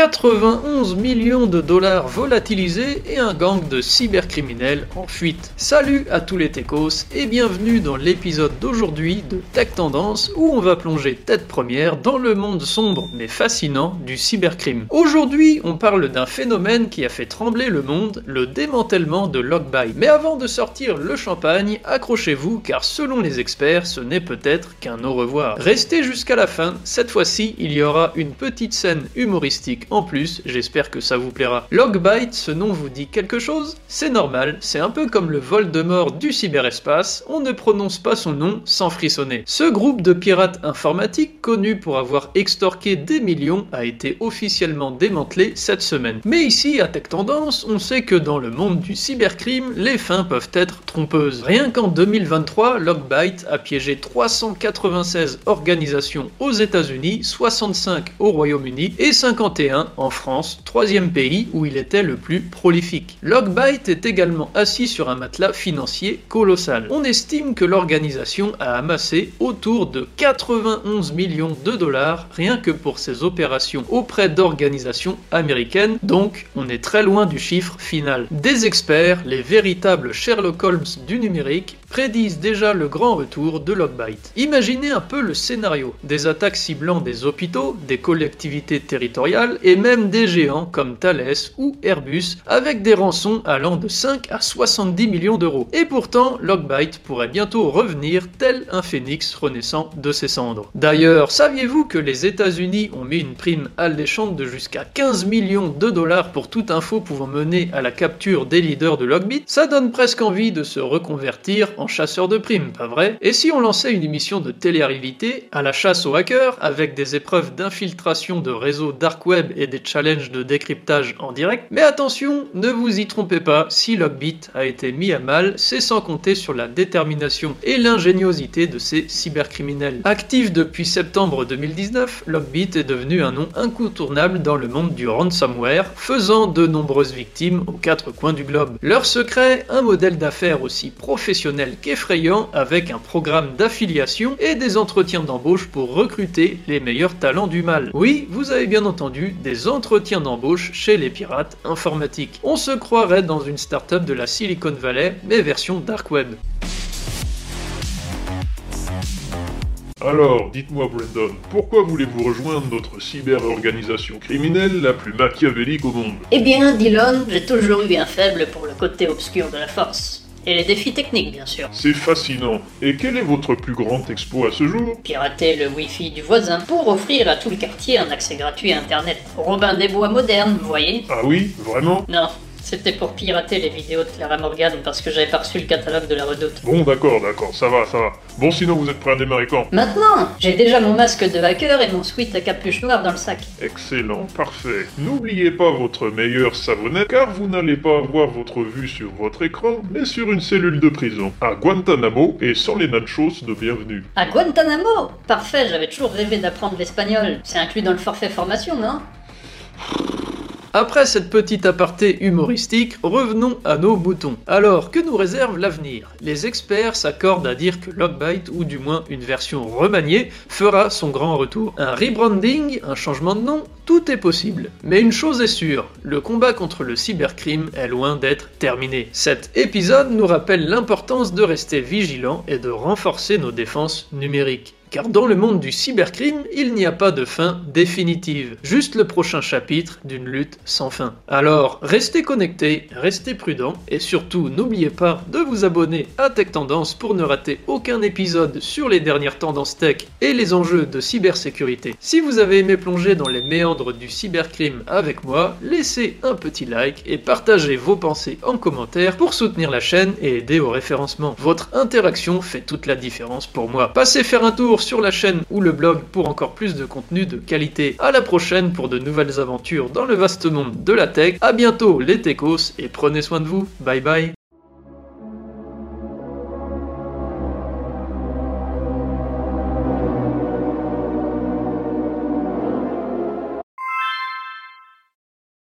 91 millions de dollars volatilisés et un gang de cybercriminels en fuite. Salut à tous les techos et bienvenue dans l'épisode d'aujourd'hui de Tech Tendance où on va plonger tête première dans le monde sombre mais fascinant du cybercrime. Aujourd'hui, on parle d'un phénomène qui a fait trembler le monde, le démantèlement de Logbuy. Mais avant de sortir le champagne, accrochez-vous car selon les experts, ce n'est peut-être qu'un au revoir. Restez jusqu'à la fin, cette fois-ci, il y aura une petite scène humoristique en plus, j'espère que ça vous plaira. Logbyte, ce nom vous dit quelque chose? C'est normal, c'est un peu comme le vol de mort du cyberespace, on ne prononce pas son nom sans frissonner. Ce groupe de pirates informatiques, connu pour avoir extorqué des millions, a été officiellement démantelé cette semaine. Mais ici, à Tech Tendance, on sait que dans le monde du cybercrime, les fins peuvent être trompeuses. Rien qu'en 2023, Logbyte a piégé 396 organisations aux États-Unis, 65 au Royaume-Uni et 51 en France, troisième pays où il était le plus prolifique. Logbyte est également assis sur un matelas financier colossal. On estime que l'organisation a amassé autour de 91 millions de dollars rien que pour ses opérations auprès d'organisations américaines, donc on est très loin du chiffre final. Des experts, les véritables Sherlock Holmes du numérique, prédisent déjà le grand retour de Logbyte. Imaginez un peu le scénario, des attaques ciblant des hôpitaux, des collectivités territoriales et même des géants comme Thales ou Airbus avec des rançons allant de 5 à 70 millions d'euros. Et pourtant, Logbyte pourrait bientôt revenir tel un phénix renaissant de ses cendres. D'ailleurs, saviez-vous que les États-Unis ont mis une prime alléchante de jusqu'à 15 millions de dollars pour toute info pouvant mener à la capture des leaders de Logbit Ça donne presque envie de se reconvertir en chasseur de primes, pas vrai? Et si on lançait une émission de télé-réalité à la chasse aux hackers avec des épreuves d'infiltration de réseaux dark web et des challenges de décryptage en direct Mais attention, ne vous y trompez pas, si Logbit a été mis à mal, c'est sans compter sur la détermination et l'ingéniosité de ces cybercriminels. Actif depuis septembre 2019, Logbit est devenu un nom incontournable dans le monde du ransomware, faisant de nombreuses victimes aux quatre coins du globe. Leur secret, un modèle d'affaires aussi professionnel qu'effrayant avec un programme d'affiliation et des entretiens d'embauche pour recruter les meilleurs talents du mal. Oui, vous avez bien entendu, des entretiens d'embauche chez les pirates informatiques. On se croirait dans une start-up de la Silicon Valley, mais version dark web. Alors, dites-moi Brandon, pourquoi voulez-vous rejoindre notre cyber-organisation criminelle la plus machiavélique au monde? Eh bien, Dylan, j'ai toujours eu un faible pour le côté obscur de la force. Et les défis techniques, bien sûr. C'est fascinant. Et quel est votre plus grand exploit à ce jour? Pirater le Wi-Fi du voisin pour offrir à tout le quartier un accès gratuit à Internet. Robin des Bois moderne, vous voyez? Ah oui, vraiment? Non, c'était pour pirater les vidéos de Clara Morgan parce que j'avais pas reçu le catalogue de la redoute. Bon, d'accord, d'accord, ça va, ça va. Bon, sinon vous êtes prêt à démarrer quand? Maintenant, j'ai déjà mon masque de hacker et mon sweat à capuche noire dans le sac. Excellent, parfait. N'oubliez pas votre meilleure savonnette, car vous n'allez pas avoir votre vue sur votre écran, mais sur une cellule de prison, à Guantanamo et sans les nachos de bienvenue. À Guantanamo Parfait, j'avais toujours rêvé d'apprendre l'espagnol. C'est inclus dans le forfait formation, non? Après cette petite aparté humoristique, revenons à nos boutons. Alors, que nous réserve l'avenir? Les experts s'accordent à dire que Logbyte, ou du moins une version remaniée, fera son grand retour. Un rebranding, un changement de nom, tout est possible. Mais une chose est sûre, le combat contre le cybercrime est loin d'être terminé. Cet épisode nous rappelle l'importance de rester vigilant et de renforcer nos défenses numériques. Car dans le monde du cybercrime, il n'y a pas de fin définitive, juste le prochain chapitre d'une lutte sans fin. Alors, restez connectés, restez prudents, et surtout n'oubliez pas de vous abonner à Tech Tendance pour ne rater aucun épisode sur les dernières tendances tech et les enjeux de cybersécurité. Si vous avez aimé plonger dans les méandres du cybercrime avec moi, laissez un petit like et partagez vos pensées en commentaire pour soutenir la chaîne et aider au référencement. Votre interaction fait toute la différence pour moi. Passez faire un tour sur la chaîne ou le blog pour encore plus de contenu de qualité. À la prochaine pour de nouvelles aventures dans le vaste monde de la tech. À bientôt les techos et prenez soin de vous. Bye bye.